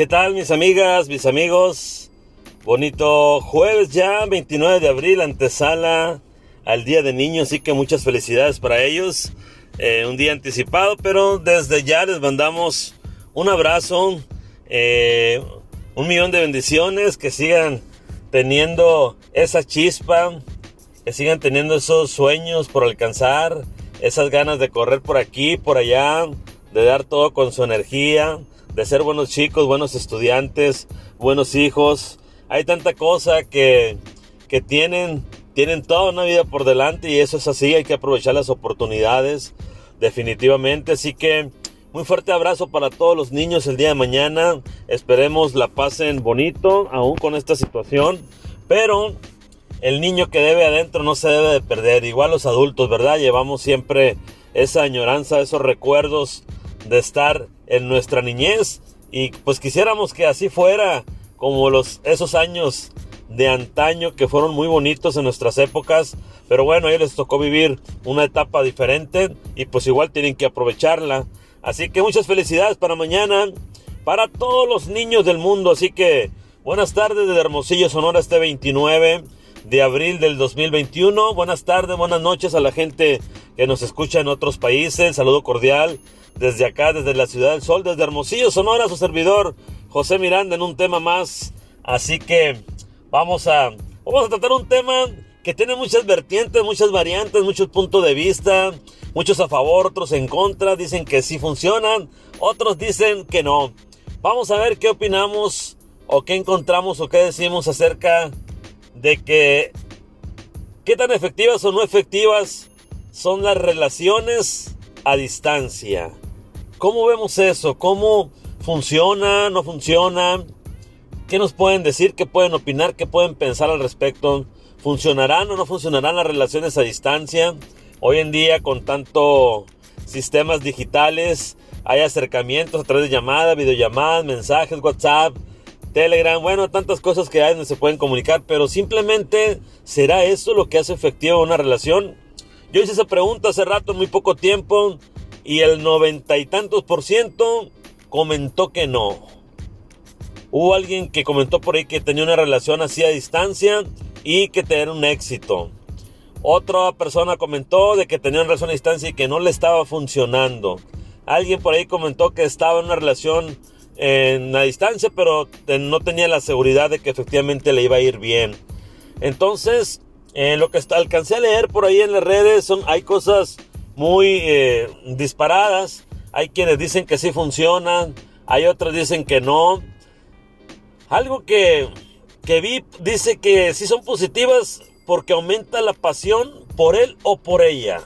¿Qué tal mis amigas, mis amigos? Bonito jueves ya, 29 de abril, antesala al Día de Niños, así que muchas felicidades para ellos. Eh, un día anticipado, pero desde ya les mandamos un abrazo, eh, un millón de bendiciones, que sigan teniendo esa chispa, que sigan teniendo esos sueños por alcanzar, esas ganas de correr por aquí, por allá, de dar todo con su energía, de ser buenos chicos, buenos estudiantes, buenos hijos. Hay tanta cosa que, que tienen, tienen toda una vida por delante y eso es así, hay que aprovechar las oportunidades definitivamente. Así que muy fuerte abrazo para todos los niños el día de mañana. Esperemos la pasen bonito aún con esta situación. Pero el niño que debe adentro no se debe de perder. Igual los adultos, ¿verdad? Llevamos siempre esa añoranza, esos recuerdos de estar en nuestra niñez. Y pues quisiéramos que así fuera como los, esos años de antaño que fueron muy bonitos en nuestras épocas. Pero bueno, a les tocó vivir una etapa diferente y pues igual tienen que aprovecharla. Así que muchas felicidades para mañana, para todos los niños del mundo. Así que buenas tardes desde Hermosillo, Sonora, este 29 de abril del 2021. Buenas tardes, buenas noches a la gente que nos escucha en otros países. Saludo cordial desde acá, desde la Ciudad del Sol, desde Hermosillo, Sonora, su servidor José Miranda en un tema más. Así que vamos a, vamos a tratar un tema que tiene muchas vertientes, muchas variantes, muchos puntos de vista, muchos a favor, otros en contra, dicen que sí funcionan, otros dicen que no. Vamos a ver qué opinamos o qué encontramos o qué decimos acerca de que qué tan efectivas o no efectivas son las relaciones a distancia. ¿Cómo vemos eso? ¿Cómo funciona? ¿No funciona? ¿Qué nos pueden decir? ¿Qué pueden opinar? ¿Qué pueden pensar al respecto? ¿Funcionarán o no funcionarán las relaciones a distancia? Hoy en día con tanto sistemas digitales hay acercamientos a través de llamadas, videollamadas, mensajes, WhatsApp, Telegram, bueno, tantas cosas que hay donde se pueden comunicar, pero simplemente ¿será eso lo que hace efectiva una relación? Yo hice esa pregunta hace rato, muy poco tiempo, y el noventa y tantos por ciento comentó que no. Hubo alguien que comentó por ahí que tenía una relación así a distancia y que tenía un éxito. Otra persona comentó de que tenía una relación a distancia y que no le estaba funcionando. Alguien por ahí comentó que estaba en una relación en la distancia, pero no tenía la seguridad de que efectivamente le iba a ir bien. Entonces, eh, lo que alcancé a leer por ahí en las redes son, hay cosas muy eh, disparadas. Hay quienes dicen que sí funcionan, hay otros dicen que no. Algo que que vi dice que sí son positivas porque aumenta la pasión por él o por ella.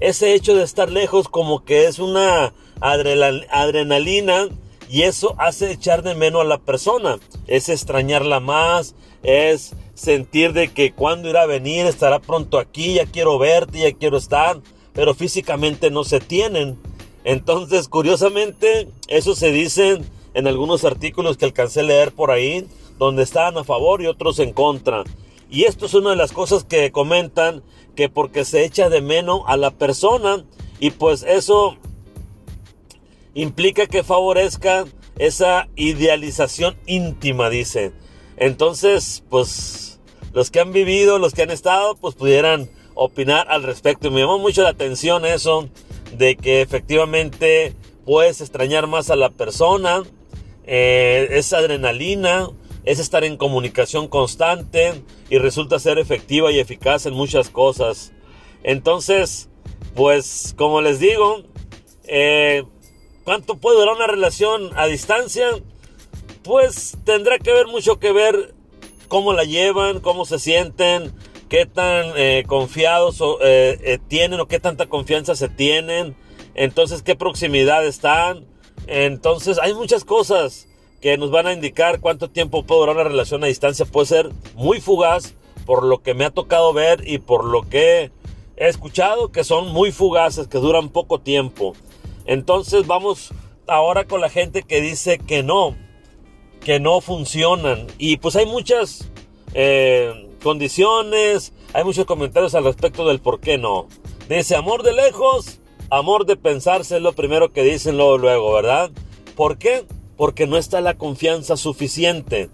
Ese hecho de estar lejos como que es una adrenalina y eso hace echar de menos a la persona. Es extrañarla más, es sentir de que cuando irá a venir, estará pronto aquí, ya quiero verte, ya quiero estar, pero físicamente no se tienen. Entonces, curiosamente, eso se dice en algunos artículos que alcancé a leer por ahí, donde están a favor y otros en contra. Y esto es una de las cosas que comentan que porque se echa de menos a la persona y pues eso implica que favorezca esa idealización íntima, dice. Entonces, pues los que han vivido, los que han estado, pues pudieran opinar al respecto. Y me llamó mucho la atención eso de que efectivamente puedes extrañar más a la persona, eh, esa adrenalina, es estar en comunicación constante y resulta ser efectiva y eficaz en muchas cosas. Entonces, pues como les digo, eh, ¿cuánto puede durar una relación a distancia? Pues tendrá que ver mucho que ver cómo la llevan, cómo se sienten, qué tan eh, confiados eh, tienen o qué tanta confianza se tienen. Entonces, qué proximidad están. Entonces, hay muchas cosas que nos van a indicar cuánto tiempo puede durar una relación a distancia. Puede ser muy fugaz por lo que me ha tocado ver y por lo que he escuchado que son muy fugaces, que duran poco tiempo. Entonces vamos ahora con la gente que dice que no, que no funcionan. Y pues hay muchas eh, condiciones, hay muchos comentarios al respecto del por qué no. Dice amor de lejos, amor de pensarse es lo primero que dicen luego, luego, ¿verdad? ¿Por qué? porque no está la confianza suficiente.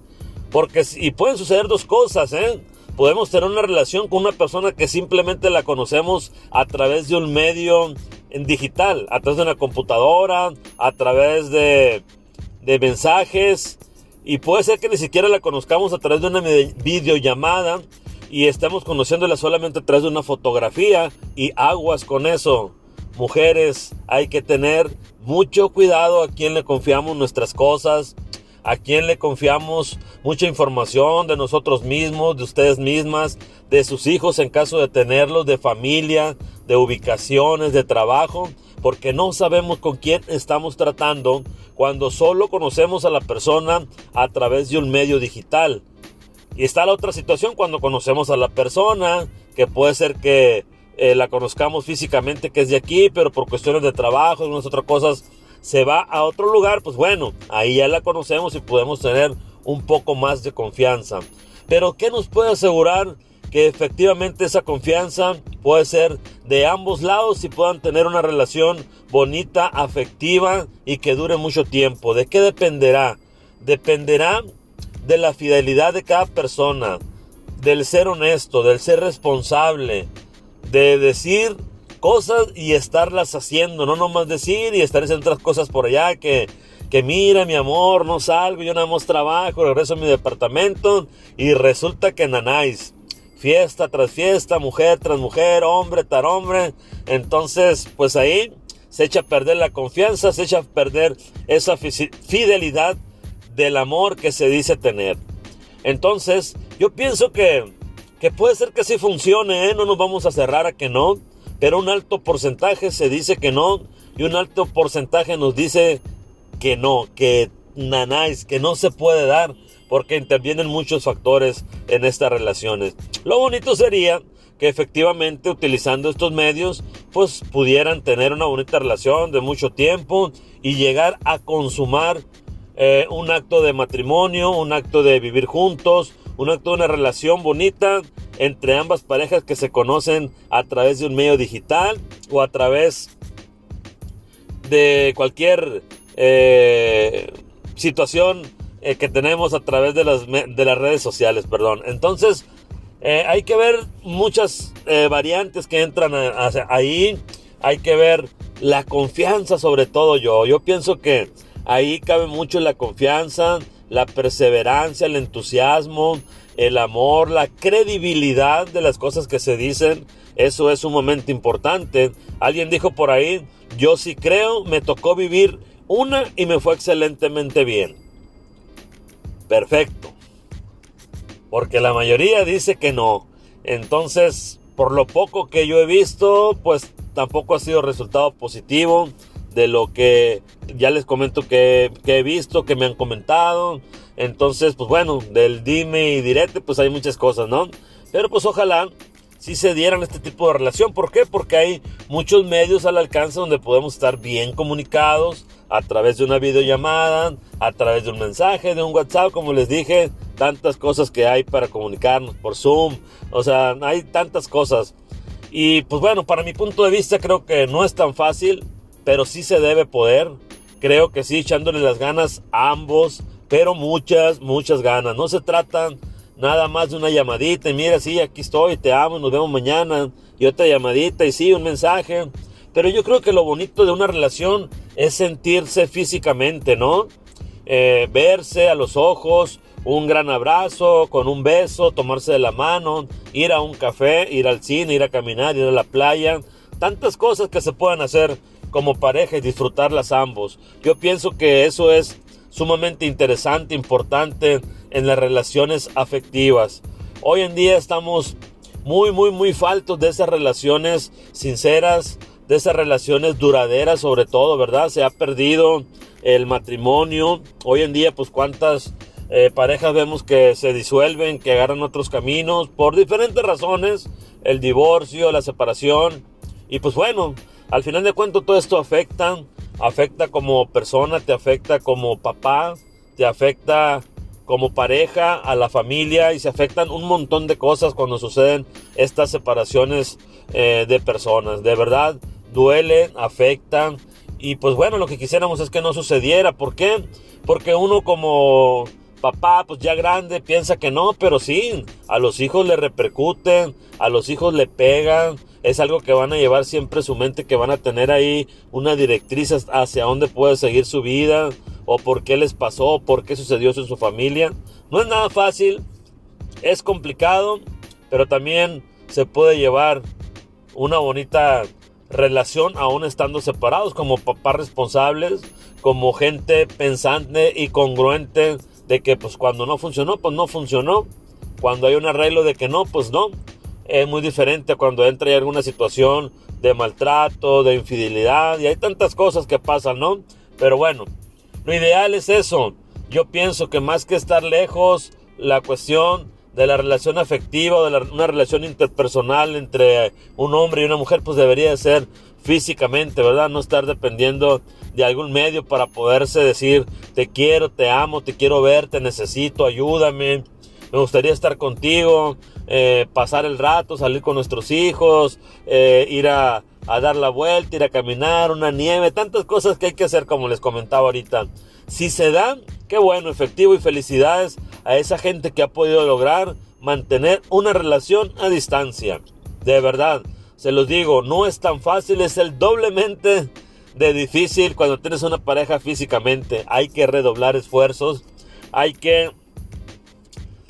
Porque, y pueden suceder dos cosas, ¿eh? Podemos tener una relación con una persona que simplemente la conocemos a través de un medio digital, a través de una computadora, a través de, de mensajes, y puede ser que ni siquiera la conozcamos a través de una videollamada y estamos conociéndola solamente a través de una fotografía y aguas con eso. Mujeres, hay que tener mucho cuidado a quien le confiamos nuestras cosas, a quien le confiamos mucha información de nosotros mismos, de ustedes mismas, de sus hijos en caso de tenerlos, de familia, de ubicaciones, de trabajo, porque no sabemos con quién estamos tratando cuando solo conocemos a la persona a través de un medio digital. Y está la otra situación cuando conocemos a la persona, que puede ser que eh, la conozcamos físicamente, que es de aquí, pero por cuestiones de trabajo, algunas otras cosas, se va a otro lugar, pues bueno, ahí ya la conocemos y podemos tener un poco más de confianza. Pero ¿qué nos puede asegurar que efectivamente esa confianza puede ser de ambos lados y puedan tener una relación bonita, afectiva y que dure mucho tiempo? ¿De qué dependerá? Dependerá de la fidelidad de cada persona, del ser honesto, del ser responsable, de decir cosas y estarlas haciendo, no nomás decir y estar haciendo otras cosas por allá que, que mira mi amor, no salgo, yo nada más trabajo, regreso a mi departamento y resulta que nanáis, fiesta tras fiesta, mujer tras mujer, hombre tras hombre, entonces pues ahí se echa a perder la confianza, se echa a perder esa fidelidad del amor que se dice tener. Entonces, yo pienso que, que puede ser que sí funcione, ¿eh? no nos vamos a cerrar a que no, pero un alto porcentaje se dice que no y un alto porcentaje nos dice que no, que nanáis, que no se puede dar porque intervienen muchos factores en estas relaciones. Lo bonito sería que efectivamente utilizando estos medios pues pudieran tener una bonita relación de mucho tiempo y llegar a consumar eh, un acto de matrimonio, un acto de vivir juntos, un acto de una relación bonita entre ambas parejas que se conocen a través de un medio digital o a través de cualquier eh, situación eh, que tenemos a través de las, de las redes sociales, perdón. Entonces, hay que ver muchas variantes que entran ahí. Hay que ver la confianza sobre todo yo. Yo pienso que Ahí cabe mucho la confianza, la perseverancia, el entusiasmo, el amor, la credibilidad de las cosas que se dicen. Eso es sumamente importante. Alguien dijo por ahí, yo sí creo, me tocó vivir una y me fue excelentemente bien. Perfecto. Porque la mayoría dice que no. Entonces, por lo poco que yo he visto, pues tampoco ha sido resultado positivo de lo que ya les comento que, he visto, que me han comentado. Entonces, pues bueno, del dime y direte, pues hay muchas cosas, ¿no? Pero pues ojalá si se dieran este tipo de relación. ¿Por qué? Porque hay muchos medios al alcance donde podemos estar bien comunicados a través de una videollamada, a través de un mensaje, de un WhatsApp, como les dije, tantas cosas que hay para comunicarnos por Zoom, o sea, hay tantas cosas. Y pues bueno, para mi punto de vista creo que no es tan fácil, pero sí se debe poder. Creo que sí, echándole las ganas a ambos, pero muchas, muchas ganas. No se trata nada más de una llamadita y mira, sí, aquí estoy, te amo, nos vemos mañana. Y otra llamadita y sí, un mensaje. Pero yo creo que lo bonito de una relación es sentirse físicamente, ¿no? Eh, verse a los ojos, un gran abrazo, con un beso, tomarse de la mano, ir a un café, ir al cine, ir a caminar, ir a la playa. Tantas cosas que se pueden hacer como pareja y disfrutarlas ambos. Yo pienso que eso es sumamente interesante, importante en las relaciones afectivas. Hoy en día estamos muy, muy, muy faltos de esas relaciones sinceras, de esas relaciones duraderas sobre todo, ¿verdad? Se ha perdido el matrimonio. Hoy en día, pues cuántas eh, parejas vemos que se disuelven, que agarran otros caminos por diferentes razones, el divorcio, la separación. Y pues bueno, al final de cuentas todo esto afecta, afecta como persona, te afecta como papá, te afecta como pareja, a la familia y se afectan un montón de cosas cuando suceden estas separaciones eh, de personas. De verdad, duele, afecta y pues bueno, lo que quisiéramos es que no sucediera. ¿Por qué? Porque uno como papá, pues ya grande, piensa que no, pero sí, a los hijos le repercuten, a los hijos le pegan, es algo que van a llevar siempre su mente, que van a tener ahí una directriz hacia dónde puede seguir su vida, o por qué les pasó, por qué sucedió eso en su familia. No es nada fácil, es complicado, pero también se puede llevar una bonita relación aún estando separados como papás responsables, como gente pensante y congruente de que pues cuando no funcionó, pues no funcionó. Cuando hay un arreglo de que no, pues no. Es muy diferente cuando entra en alguna situación de maltrato, de infidelidad y hay tantas cosas que pasan, ¿no? Pero bueno, lo ideal es eso. Yo pienso que más que estar lejos, la cuestión de la relación afectiva, de una relación interpersonal entre un hombre y una mujer, pues debería ser físicamente, ¿verdad? No estar dependiendo de algún medio para poderse decir, te quiero, te amo, te quiero ver, te necesito, ayúdame, me gustaría estar contigo, eh, pasar el rato, salir con nuestros hijos, eh, ir a, a dar la vuelta, ir a caminar, una nieve, tantas cosas que hay que hacer como les comentaba ahorita. Si se dan, qué bueno, efectivo y felicidades a esa gente que ha podido lograr mantener una relación a distancia. De verdad, se los digo, no es tan fácil, es el doblemente de difícil cuando tienes una pareja físicamente. Hay que redoblar esfuerzos, hay que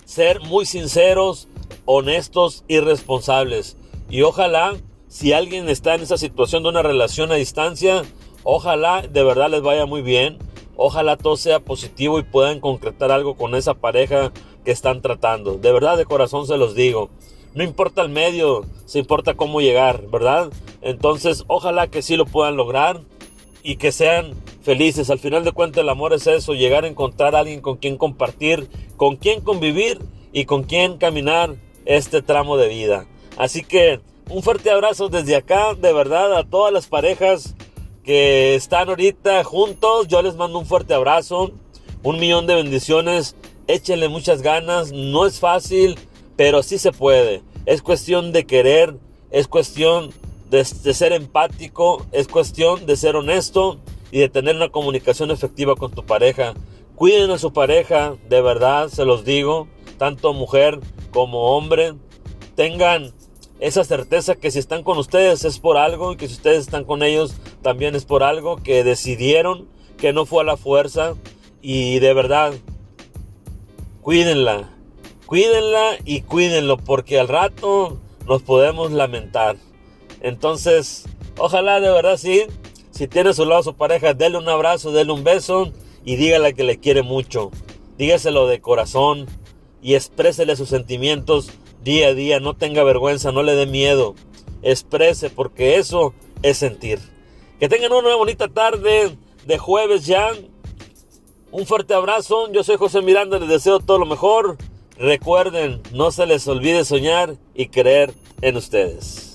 ser muy sinceros, honestos y responsables. Y ojalá, si alguien está en esa situación de una relación a distancia, ojalá de verdad les vaya muy bien. Ojalá todo sea positivo y puedan concretar algo con esa pareja que están tratando. De verdad, de corazón se los digo. No importa el medio, se importa cómo llegar, ¿verdad? Entonces, ojalá que sí lo puedan lograr y que sean felices. Al final de cuentas, el amor es eso, llegar a encontrar a alguien con quien compartir, con quien convivir y con quien caminar este tramo de vida. Así que un fuerte abrazo desde acá, de verdad, a todas las parejas que están ahorita juntos. Yo les mando un fuerte abrazo, un millón de bendiciones. Échenle muchas ganas. No es fácil, pero sí se puede. Es cuestión de querer, es cuestión de, ser empático, es cuestión de ser honesto y de tener una comunicación efectiva con tu pareja. Cuiden a su pareja, de verdad, se los digo, tanto mujer como hombre. Tengan esa certeza que si están con ustedes es por algo y que si ustedes están con ellos también es por algo que decidieron, que no fue a la fuerza y de verdad, cuídenla, cuídenla y cuídenlo porque al rato nos podemos lamentar. Entonces, ojalá de verdad sí, si tiene a su lado su pareja, déle un abrazo, déle un beso y dígale que le quiere mucho. Dígaselo de corazón y exprésele sus sentimientos día a día, no tenga vergüenza, no le dé miedo, exprese porque eso es sentir. Que tengan una bonita tarde de jueves ya. Un fuerte abrazo, yo soy José Miranda, les deseo todo lo mejor. Recuerden, no se les olvide soñar y creer en ustedes.